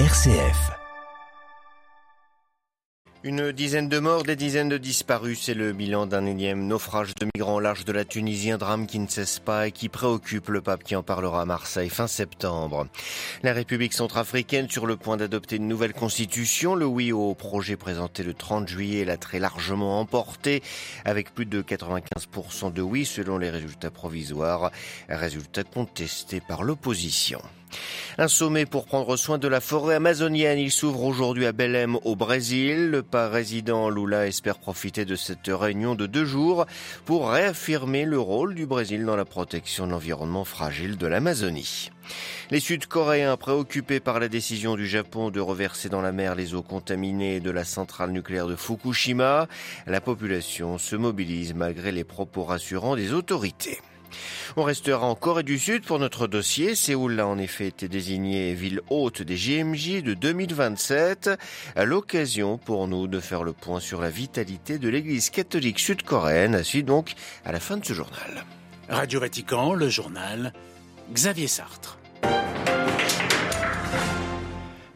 RCF. Une dizaine de morts, des dizaines de disparus, c'est le bilan d'un énième naufrage de migrants au large de la Tunisie, un drame qui ne cesse pas et qui préoccupe le pape qui en parlera à Marseille fin septembre. La République centrafricaine sur le point d'adopter une nouvelle constitution, le oui au projet présenté le 30 juillet l'a très largement emporté avec plus de 95% de oui selon les résultats provisoires, résultats contestés par l'opposition. Un sommet pour prendre soin de la forêt amazonienne. Il s'ouvre aujourd'hui à Belém au Brésil. Le président Lula espère profiter de cette réunion de deux jours pour réaffirmer le rôle du Brésil dans la protection de l'environnement fragile de l'Amazonie. Les Sud-Coréens préoccupés par la décision du Japon de reverser dans la mer les eaux contaminées de la centrale nucléaire de Fukushima, la population se mobilise malgré les propos rassurants des autorités. On restera en Corée du Sud pour notre dossier. Séoul a en effet été désignée ville haute des JMJ de 2027. À l'occasion pour nous de faire le point sur la vitalité de l'église catholique sud-coréenne. À donc à la fin de ce journal. Radio Vatican, le journal Xavier Sartre.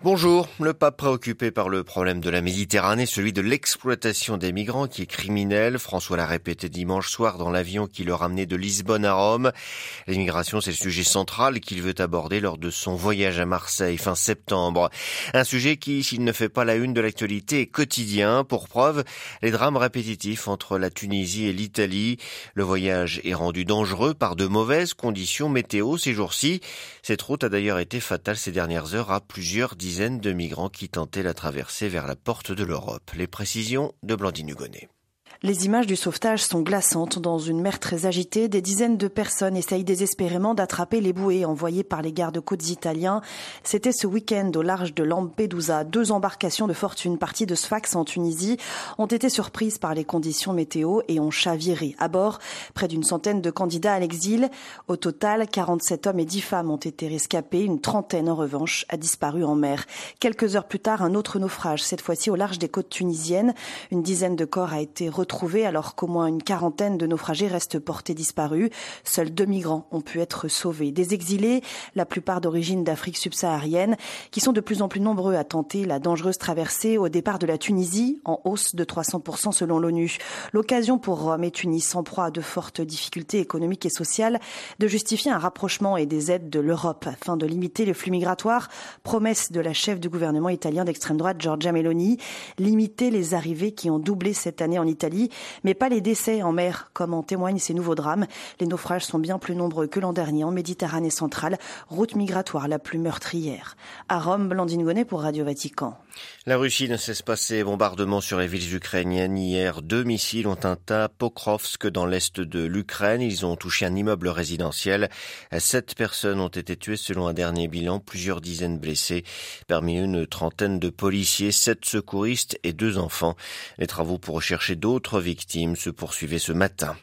Bonjour. Le pape préoccupé par le problème de la Méditerranée, celui de l'exploitation des migrants qui est criminel. François l'a répété dimanche soir dans l'avion qui le ramenait de Lisbonne à Rome. L'immigration, c'est le sujet central qu'il veut aborder lors de son voyage à Marseille fin septembre. Un sujet qui, s'il ne fait pas la une de l'actualité, est quotidien. Pour preuve, les drames répétitifs entre la Tunisie et l'Italie. Le voyage est rendu dangereux par de mauvaises conditions météo ces jours-ci. Cette route a d'ailleurs été fatale ces dernières heures à plusieurs dizaines de migrants qui tentaient la traversée vers la porte de l'Europe. Les précisions de Blandine Hugonnet. Les images du sauvetage sont glaçantes. Dans une mer très agitée, des dizaines de personnes essayent désespérément d'attraper les bouées envoyées par les gardes-côtes italiens. C'était ce week-end au large de Lampedusa. Deux embarcations de fortune parties de Sfax en Tunisie ont été surprises par les conditions météo et ont chaviré. À bord, près d'une centaine de candidats à l'exil. Au total, 47 hommes et 10 femmes ont été rescapés. Une trentaine, en revanche, a disparu en mer. Quelques heures plus tard, un autre naufrage, cette fois-ci au large des côtes tunisiennes. Une dizaine de corps a été alors qu'au moins une quarantaine de naufragés restent portés disparus. Seuls deux migrants ont pu être sauvés. Des exilés, la plupart d'origine d'Afrique subsaharienne, qui sont de plus en plus nombreux à tenter la dangereuse traversée au départ de la Tunisie, en hausse de 300% selon l'ONU. L'occasion pour Rome et Tunis, en proie à de fortes difficultés économiques et sociales, de justifier un rapprochement et des aides de l'Europe afin de limiter les flux migratoires. Promesse de la chef du gouvernement italien d'extrême droite, Giorgia Meloni, limiter les arrivées qui ont doublé cette année en Italie mais pas les décès en mer, comme en témoignent ces nouveaux drames. Les naufrages sont bien plus nombreux que l'an dernier en Méditerranée centrale, route migratoire la plus meurtrière. À Rome, Blandine Gonnet pour Radio Vatican. La Russie ne cesse pas ses bombardements sur les villes ukrainiennes. Hier, deux missiles ont atteint Pokrovsk dans l'est de l'Ukraine. Ils ont touché un immeuble résidentiel. Sept personnes ont été tuées selon un dernier bilan, plusieurs dizaines blessés. Parmi une trentaine de policiers, sept secouristes et deux enfants. Les travaux pour rechercher d'autres victimes se poursuivaient ce matin.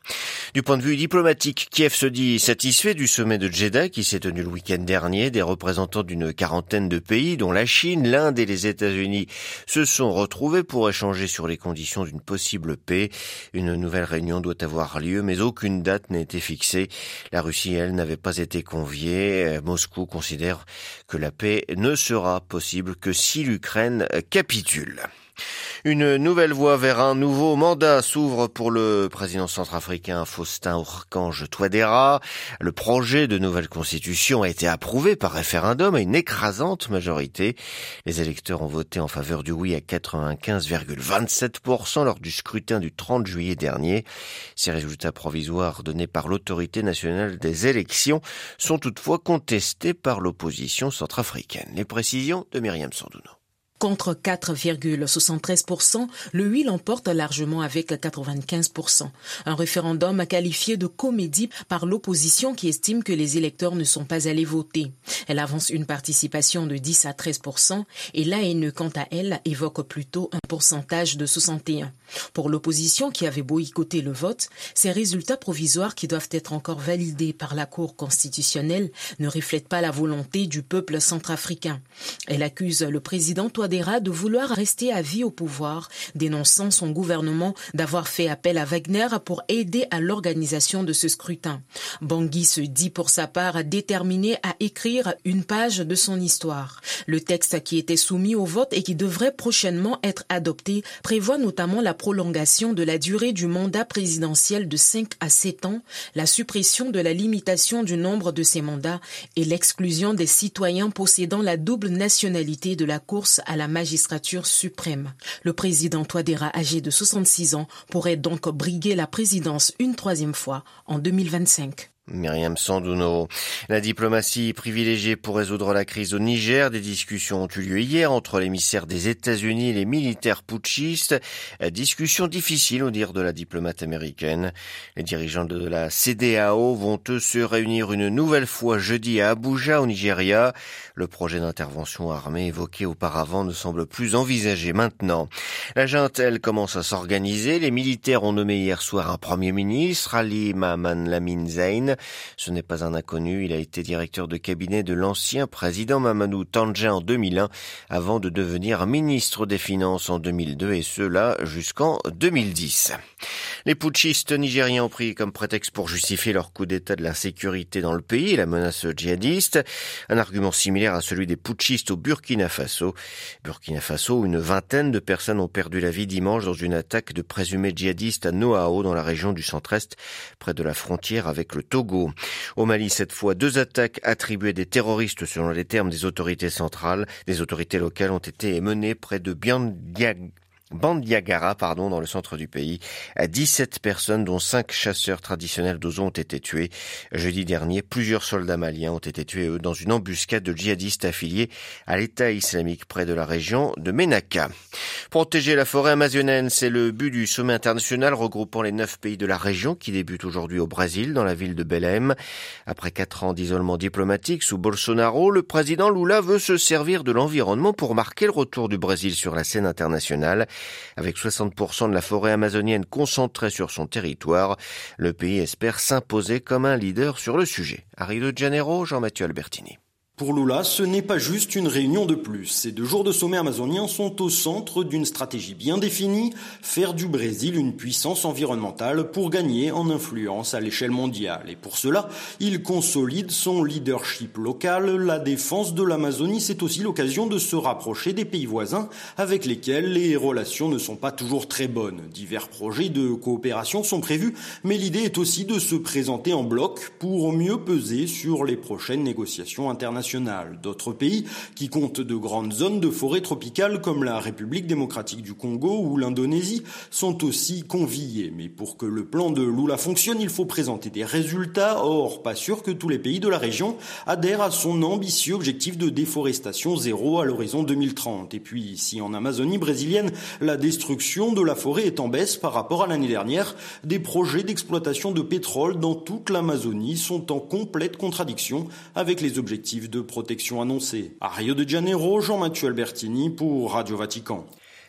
Du point de vue diplomatique, Kiev se dit satisfait du sommet de Jeddah qui s'est tenu le week-end dernier. Des représentants d'une quarantaine de pays, dont la Chine, l'Inde et les États-Unis, se sont retrouvés pour échanger sur les conditions d'une possible paix. Une nouvelle réunion doit avoir lieu, mais aucune date n'a été fixée. La Russie, elle, n'avait pas été conviée. Moscou considère que la paix ne sera possible que si l'Ukraine capitule. Une nouvelle voie vers un nouveau mandat s'ouvre pour le président centrafricain Faustin Archange Touadéra. Le projet de nouvelle constitution a été approuvé par référendum à une écrasante majorité. Les électeurs ont voté en faveur du oui à 95,27% lors du scrutin du 30 juillet dernier. Ces résultats provisoires donnés par l'autorité nationale des élections sont toutefois contestés par l'opposition centrafricaine. Les précisions de Myriam Sandouno. Contre 4,73%, le oui l'emporte largement avec 95%. Un référendum qualifié de comédie par l'opposition qui estime que les électeurs ne sont pas allés voter. Elle avance une participation de 10 à 13% et l'ANE, quant à elle, évoque plutôt un pourcentage de 61. Pour l'opposition qui avait boycotté le vote, ces résultats provisoires qui doivent être encore validés par la Cour constitutionnelle ne reflètent pas la volonté du peuple centrafricain. Elle accuse le président Touadéra de vouloir rester à vie au pouvoir, dénonçant son gouvernement d'avoir fait appel à Wagner pour aider à l'organisation de ce scrutin. Bangui se dit pour sa part déterminé à écrire une page de son histoire. Le texte qui était soumis au vote et qui devrait prochainement être adopté prévoit notamment la prolongation de la durée du mandat présidentiel de 5 à 7 ans, la suppression de la limitation du nombre de ces mandats et l'exclusion des citoyens possédant la double nationalité de la course à la magistrature suprême. Le président Touadéra, âgé de 66 ans, pourrait donc briguer la présidence une troisième fois en 2025. Myriam Sandouno. La diplomatie privilégiée pour résoudre la crise au Niger. Des discussions ont eu lieu hier entre l'émissaire des États-Unis et les militaires putschistes. Discussion difficile au dire de la diplomate américaine. Les dirigeants de la CDAO vont eux se réunir une nouvelle fois jeudi à Abuja au Nigeria. Le projet d'intervention armée évoqué auparavant ne semble plus envisagé maintenant. La junte, elle, commence à s'organiser. Les militaires ont nommé hier soir un premier ministre, Ali Maman Lamine Zayn. Ce n'est pas un inconnu, il a été directeur de cabinet de l'ancien président Mamadou Tandja en 2001 avant de devenir ministre des Finances en 2002 et cela jusqu'en 2010. Les putschistes nigériens ont pris comme prétexte pour justifier leur coup d'état de la sécurité dans le pays la menace djihadiste, un argument similaire à celui des putschistes au Burkina Faso. Burkina Faso, une vingtaine de personnes ont perdu la vie dimanche dans une attaque de présumés djihadistes à Noao dans la région du centre-est, près de la frontière avec le Togo. Au Mali, cette fois, deux attaques attribuées des terroristes selon les termes des autorités centrales, des autorités locales ont été menées près de Biandiag Bandiagara, pardon, dans le centre du pays. 17 personnes, dont 5 chasseurs traditionnels d'Ozo ont été tués. Jeudi dernier, plusieurs soldats maliens ont été tués, eux, dans une embuscade de djihadistes affiliés à l'État islamique près de la région de Menaka. Protéger la forêt amazonienne, c'est le but du sommet international regroupant les neuf pays de la région qui débute aujourd'hui au Brésil, dans la ville de Belém. Après quatre ans d'isolement diplomatique sous Bolsonaro, le président Lula veut se servir de l'environnement pour marquer le retour du Brésil sur la scène internationale. Avec 60% de la forêt amazonienne concentrée sur son territoire, le pays espère s'imposer comme un leader sur le sujet. Rio de Jean-Mathieu Albertini. Pour Lula, ce n'est pas juste une réunion de plus. Ces deux jours de sommet amazonien sont au centre d'une stratégie bien définie, faire du Brésil une puissance environnementale pour gagner en influence à l'échelle mondiale. Et pour cela, il consolide son leadership local. La défense de l'Amazonie, c'est aussi l'occasion de se rapprocher des pays voisins avec lesquels les relations ne sont pas toujours très bonnes. Divers projets de coopération sont prévus, mais l'idée est aussi de se présenter en bloc pour mieux peser sur les prochaines négociations internationales. D'autres pays qui comptent de grandes zones de forêt tropicales comme la République démocratique du Congo ou l'Indonésie sont aussi conviés. Mais pour que le plan de Lula fonctionne, il faut présenter des résultats. Or, pas sûr que tous les pays de la région adhèrent à son ambitieux objectif de déforestation zéro à l'horizon 2030. Et puis, si en Amazonie brésilienne, la destruction de la forêt est en baisse par rapport à l'année dernière, des projets d'exploitation de pétrole dans toute l'Amazonie sont en complète contradiction avec les objectifs de protection annoncée. À Rio de Janeiro, Jean-Mathieu Albertini pour Radio Vatican.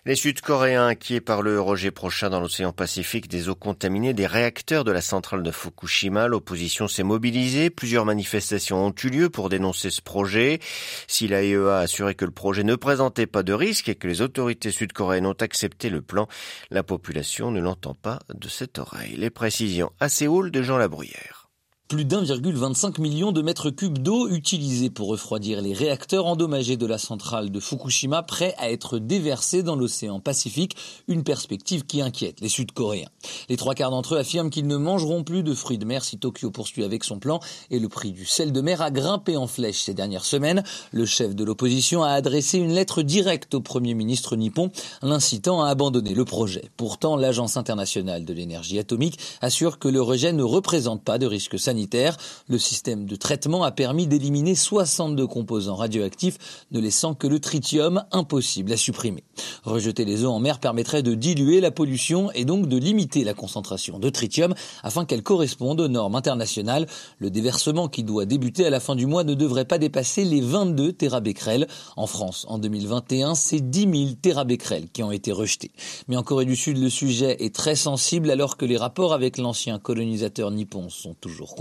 Les Sud-Coréens inquiets par le rejet prochain dans l'océan Pacifique des eaux contaminées des réacteurs de la centrale de Fukushima, l'opposition s'est mobilisée. Plusieurs manifestations ont eu lieu pour dénoncer ce projet. Si l'AEA a assuré que le projet ne présentait pas de risque et que les autorités sud-coréennes ont accepté le plan, la population ne l'entend pas de cette oreille. Les précisions à Séoul de Jean Labruyère. Plus d'1,25 million de mètres cubes d'eau utilisés pour refroidir les réacteurs endommagés de la centrale de Fukushima prêts à être déversés dans l'océan Pacifique, une perspective qui inquiète les Sud-Coréens. Les trois quarts d'entre eux affirment qu'ils ne mangeront plus de fruits de mer si Tokyo poursuit avec son plan et le prix du sel de mer a grimpé en flèche ces dernières semaines. Le chef de l'opposition a adressé une lettre directe au Premier ministre nippon l'incitant à abandonner le projet. Pourtant, l'Agence internationale de l'énergie atomique assure que le rejet ne représente pas de risque sanitaire le système de traitement a permis d'éliminer 62 composants radioactifs, ne laissant que le tritium impossible à supprimer. Rejeter les eaux en mer permettrait de diluer la pollution et donc de limiter la concentration de tritium afin qu'elle corresponde aux normes internationales. Le déversement qui doit débuter à la fin du mois ne devrait pas dépasser les 22 terabécrels. En France, en 2021, c'est 10 000 terabécrels qui ont été rejetés. Mais en Corée du Sud, le sujet est très sensible alors que les rapports avec l'ancien colonisateur nippon sont toujours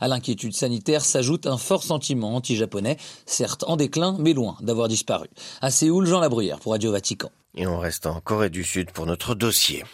À l'inquiétude sanitaire s'ajoute un fort sentiment anti-japonais, certes en déclin, mais loin d'avoir disparu. À Séoul, Jean Labruyère pour Radio Vatican. Et on reste en Corée du Sud pour notre dossier.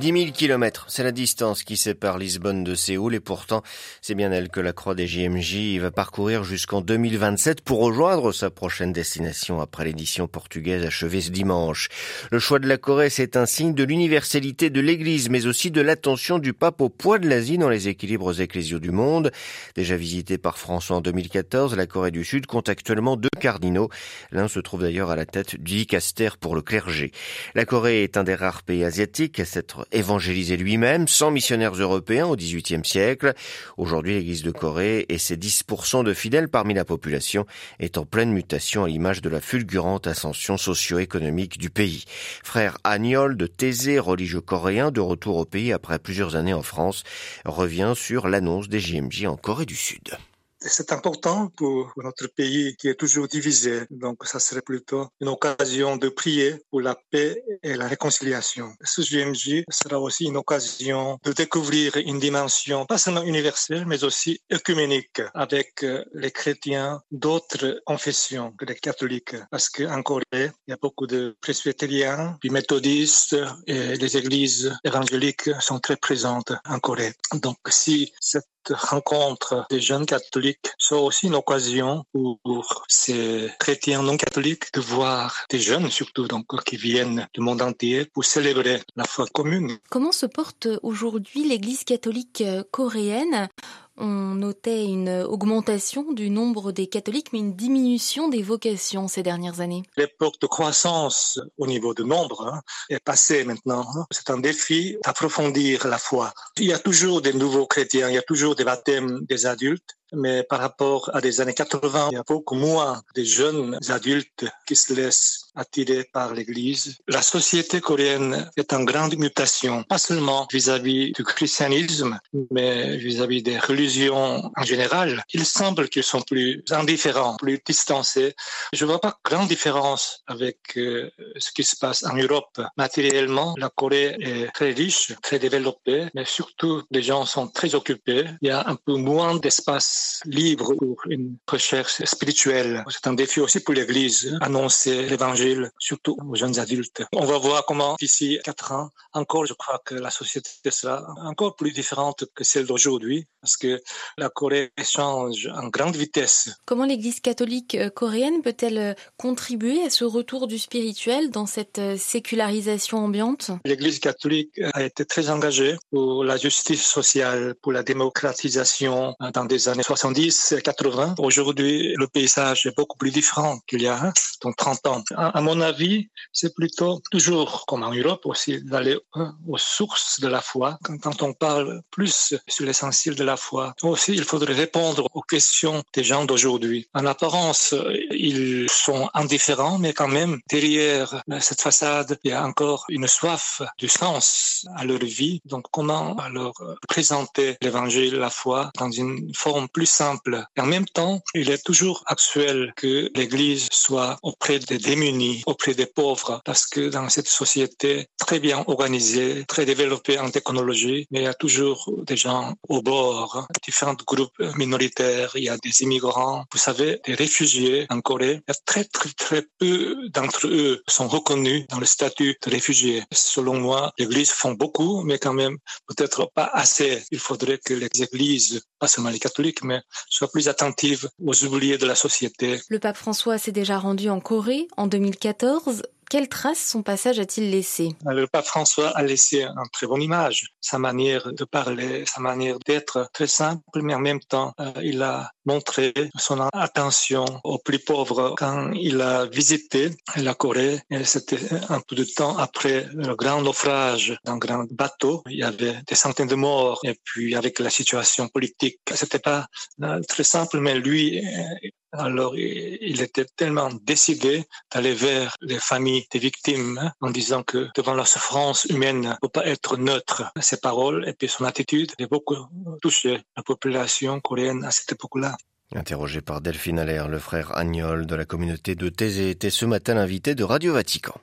10 000 kilomètres, c'est la distance qui sépare Lisbonne de Séoul et pourtant, c'est bien elle que la Croix des JMJ va parcourir jusqu'en 2027 pour rejoindre sa prochaine destination après l'édition portugaise achevée ce dimanche. Le choix de la Corée, c'est un signe de l'universalité de l'Église, mais aussi de l'attention du pape au poids de l'Asie dans les équilibres ecclésiaux du monde. Déjà visité par François en 2014, la Corée du Sud compte actuellement deux cardinaux. L'un se trouve d'ailleurs à la tête du dicaster pour le clergé. La Corée est un des rares pays asiatiques à s'être évangélisé lui-même, sans missionnaires européens au XVIIIe siècle. Aujourd'hui, l'Église de Corée et ses 10% de fidèles parmi la population est en pleine mutation à l'image de la fulgurante ascension socio-économique du pays. Frère Agnol de Thésée, religieux coréen de retour au pays après plusieurs années en France, revient sur l'annonce des JMJ en Corée du Sud. C'est important pour notre pays qui est toujours divisé. Donc, ça serait plutôt une occasion de prier pour la paix et la réconciliation. Ce GMJ sera aussi une occasion de découvrir une dimension pas seulement universelle, mais aussi œcuménique avec euh, les chrétiens d'autres confessions que les catholiques. Parce qu'en Corée, il y a beaucoup de presbytériens, puis méthodistes et les églises évangéliques sont très présentes en Corée. Donc, si cette rencontre des jeunes catholiques soit aussi une occasion pour ces chrétiens non catholiques de voir des jeunes surtout donc qui viennent du monde entier pour célébrer la foi commune. Comment se porte aujourd'hui l'Église catholique coréenne? On notait une augmentation du nombre des catholiques, mais une diminution des vocations ces dernières années. L'époque de croissance au niveau du nombre hein, est passée maintenant. Hein. C'est un défi d'approfondir la foi. Il y a toujours des nouveaux chrétiens, il y a toujours des baptêmes des adultes, mais par rapport à des années 80, il y a beaucoup moins de jeunes adultes qui se laissent attirer par l'Église. La société coréenne est en grande mutation, pas seulement vis-à-vis du christianisme, mais vis-à-vis des religions en général. Il semble qu'ils sont plus indifférents, plus distancés. Je vois pas grande différence avec euh, ce qui se passe en Europe. Matériellement, la Corée est très riche, très développée, mais surtout les gens sont très occupés. Il y a un peu moins d'espace libre pour une recherche spirituelle. C'est un défi aussi pour l'Église, annoncer l'Évangile, surtout aux jeunes adultes. On va voir comment d'ici quatre ans, encore, je crois que la société sera encore plus différente que celle d'aujourd'hui, parce que la Corée change en grande vitesse. Comment l'Église catholique euh, coréenne peut-elle euh, contribuer à ce retour du spirituel dans cette euh, sécularisation ambiante? L'Église catholique a été très engagée pour la justice sociale, pour la démocratisation dans des années 70, 80. Aujourd'hui, le paysage est beaucoup plus différent qu'il y a donc 30 ans. À, mon avis, c'est plutôt toujours, comme en Europe aussi, d'aller aux sources de la foi. Quand, on parle plus sur l'essentiel de la foi, aussi, il faudrait répondre aux questions des gens d'aujourd'hui. En apparence, ils sont indifférents, mais quand même, derrière cette façade, il y a encore une soif du sens à leur vie. Donc, comment leur présenter l'évangile, la foi, dans une forme plus simple. Et en même temps, il est toujours actuel que l'Église soit auprès des démunis, auprès des pauvres, parce que dans cette société très bien organisée, très développée en technologie, mais il y a toujours des gens au bord, différents groupes minoritaires, il y a des immigrants, vous savez, des réfugiés en Corée. Il y a très très très peu d'entre eux sont reconnus dans le statut de réfugiés. Selon moi, l'Église font beaucoup, mais quand même peut-être pas assez. Il faudrait que les églises, pas seulement les catholiques, mais soit plus attentive aux oubliés de la société. Le pape François s'est déjà rendu en Corée en 2014. Quelle trace son passage a-t-il laissé? Le pape François a laissé une très bonne image. Sa manière de parler, sa manière d'être très simple, mais en même temps, euh, il a montré son attention aux plus pauvres quand il a visité la Corée. C'était un peu de temps après le grand naufrage d'un grand bateau. Il y avait des centaines de morts et puis avec la situation politique, c'était pas euh, très simple, mais lui alors, il était tellement décidé d'aller vers les familles des victimes en disant que devant la souffrance humaine, ne peut pas être neutre. Ses paroles et puis son attitude ont beaucoup touché la population coréenne à cette époque-là. Interrogé par Delphine Allaire, le frère Agnol de la communauté de Thésée était ce matin l'invité de Radio Vatican.